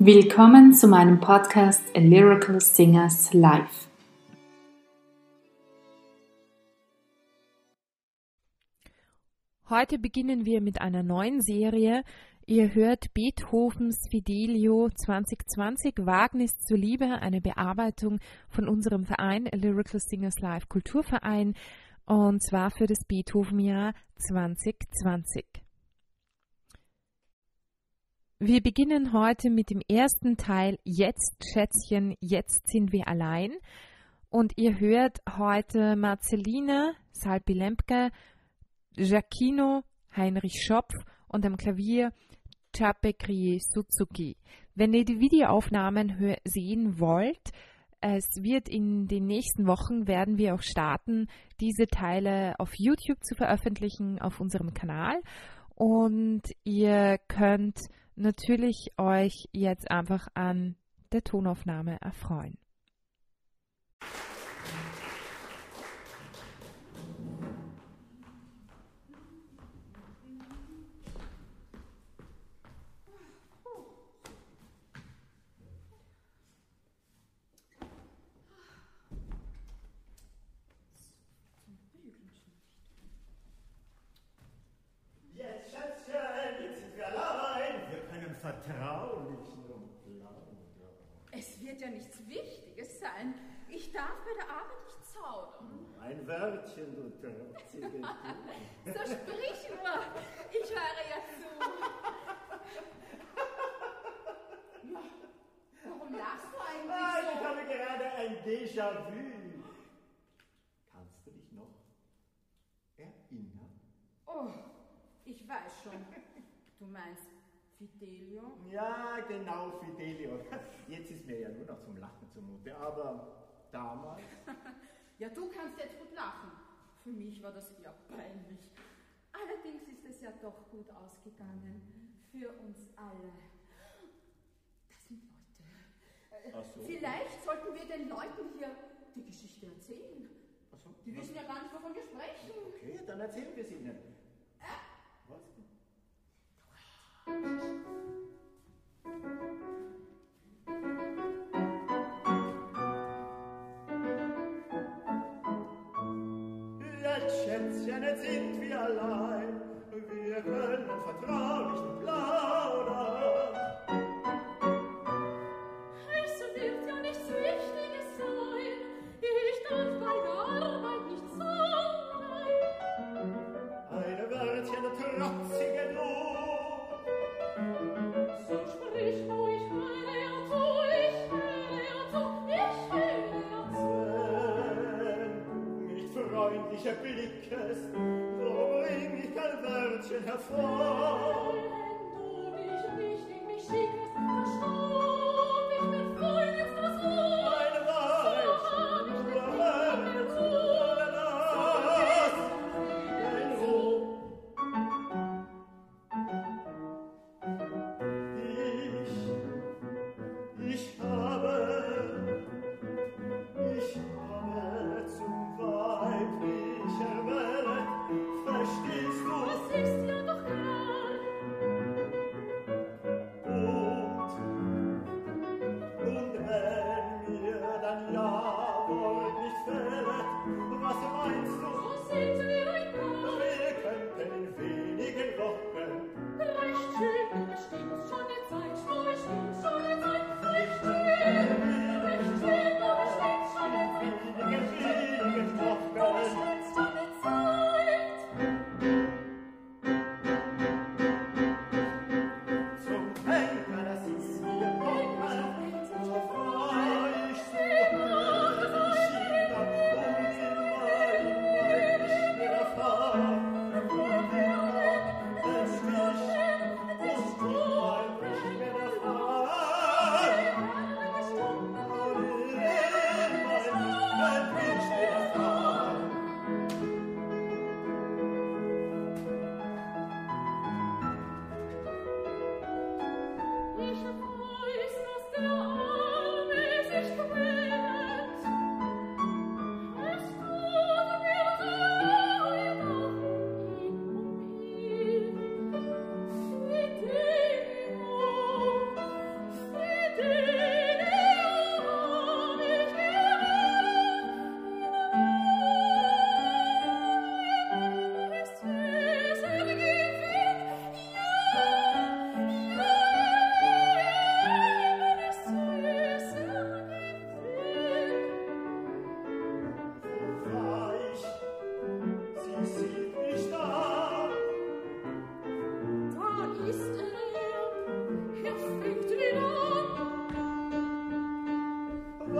Willkommen zu meinem Podcast A Lyrical Singers Live. Heute beginnen wir mit einer neuen Serie. Ihr hört Beethovens Fidelio 2020 Wagnis zur Liebe, eine Bearbeitung von unserem Verein A Lyrical Singers Live Kulturverein und zwar für das Beethoven-Jahr 2020. Wir beginnen heute mit dem ersten Teil Jetzt, Schätzchen, jetzt sind wir allein. Und ihr hört heute Marceline Salpi-Lempke, Giacchino, Heinrich Schopf und am Klavier Chapekri Suzuki. Wenn ihr die Videoaufnahmen sehen wollt, es wird in den nächsten Wochen werden wir auch starten, diese Teile auf YouTube zu veröffentlichen auf unserem Kanal. Und ihr könnt natürlich euch jetzt einfach an der Tonaufnahme erfreuen. Ein Wörtchen, du trotzige So sprich nur, ich höre ja zu. Warum lachst du eigentlich ah, so? Ich habe gerade ein Déjà-vu. Kannst du dich noch erinnern? Oh, ich weiß schon. Du meinst Fidelio? Ja, genau, Fidelio. Jetzt ist mir ja nur noch zum Lachen zumute, aber damals... Ja, du kannst jetzt gut lachen. Für mich war das eher peinlich. Allerdings ist es ja doch gut ausgegangen. Für uns alle. Das sind Leute. Ach so. Vielleicht sollten wir den Leuten hier die Geschichte erzählen. Ach so. Die wissen ja gar nicht, wovon wir sprechen. Okay, dann erzählen wir es ihnen. Schätzchen, jetzt sind wir allein, wir können vertrauen. blickes, wo mich hervor,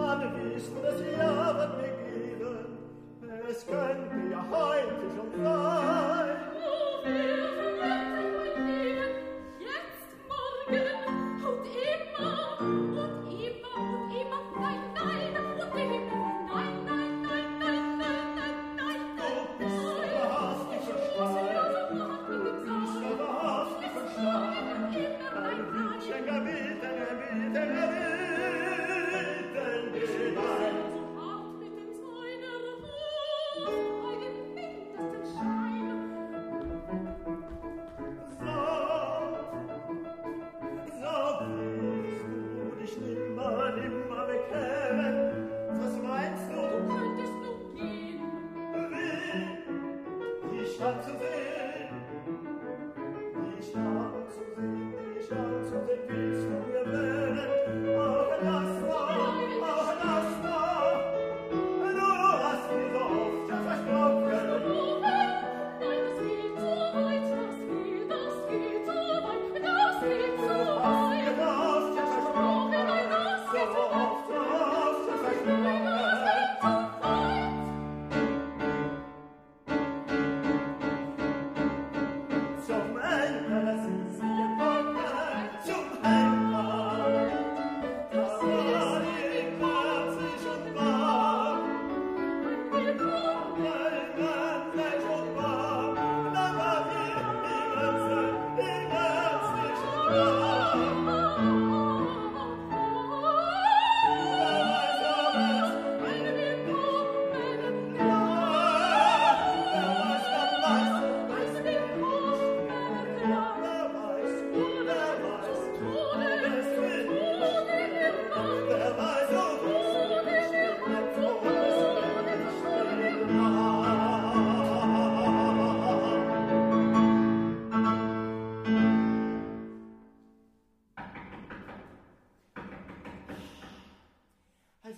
wann bist du das Jahr, wann money.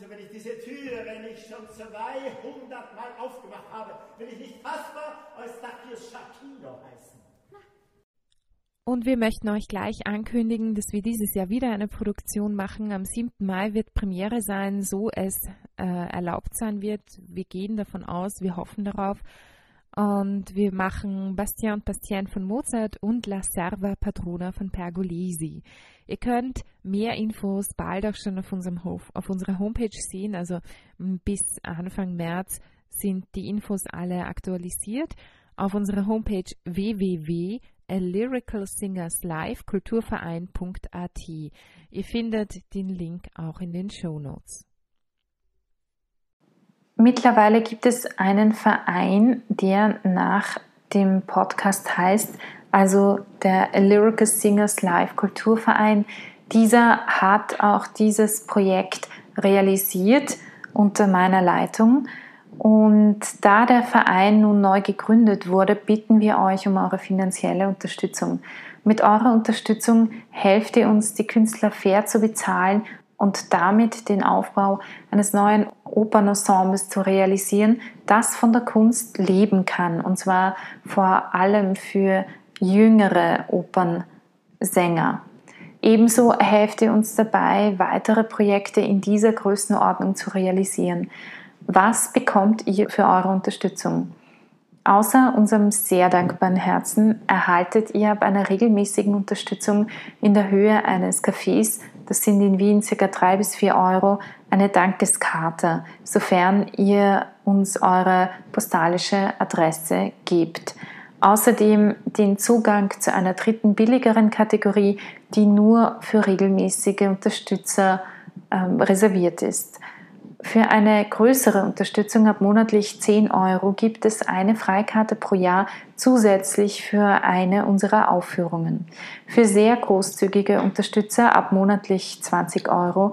Also wenn ich diese Türe nicht schon 200 Mal aufgemacht habe, will ich nicht fassbar Eustachius Schakino heißen. Und wir möchten euch gleich ankündigen, dass wir dieses Jahr wieder eine Produktion machen. Am 7. Mai wird Premiere sein, so es äh, erlaubt sein wird. Wir gehen davon aus, wir hoffen darauf. Und wir machen Bastien und Bastien von Mozart und La Serva Padrona von Pergolesi. Ihr könnt mehr Infos bald auch schon auf, unserem Hof, auf unserer Homepage sehen. Also bis Anfang März sind die Infos alle aktualisiert. Auf unserer Homepage www.lyricalsingerslive.kulturverein.at. Ihr findet den Link auch in den Show Notes. Mittlerweile gibt es einen Verein, der nach dem Podcast heißt, also der Lyrical Singers Live Kulturverein. Dieser hat auch dieses Projekt realisiert unter meiner Leitung. Und da der Verein nun neu gegründet wurde, bitten wir euch um eure finanzielle Unterstützung. Mit eurer Unterstützung helft ihr uns, die Künstler fair zu bezahlen und damit den Aufbau eines neuen Opernensembles zu realisieren, das von der Kunst leben kann. Und zwar vor allem für jüngere Opernsänger. Ebenso helft ihr uns dabei, weitere Projekte in dieser Größenordnung zu realisieren. Was bekommt ihr für eure Unterstützung? Außer unserem sehr dankbaren Herzen erhaltet ihr ab einer regelmäßigen Unterstützung in der Höhe eines Cafés das sind in Wien ca. 3 bis 4 Euro, eine Dankeskarte, sofern ihr uns eure postalische Adresse gebt. Außerdem den Zugang zu einer dritten billigeren Kategorie, die nur für regelmäßige Unterstützer ähm, reserviert ist. Für eine größere Unterstützung ab monatlich 10 Euro gibt es eine Freikarte pro Jahr zusätzlich für eine unserer Aufführungen. Für sehr großzügige Unterstützer ab monatlich 20 Euro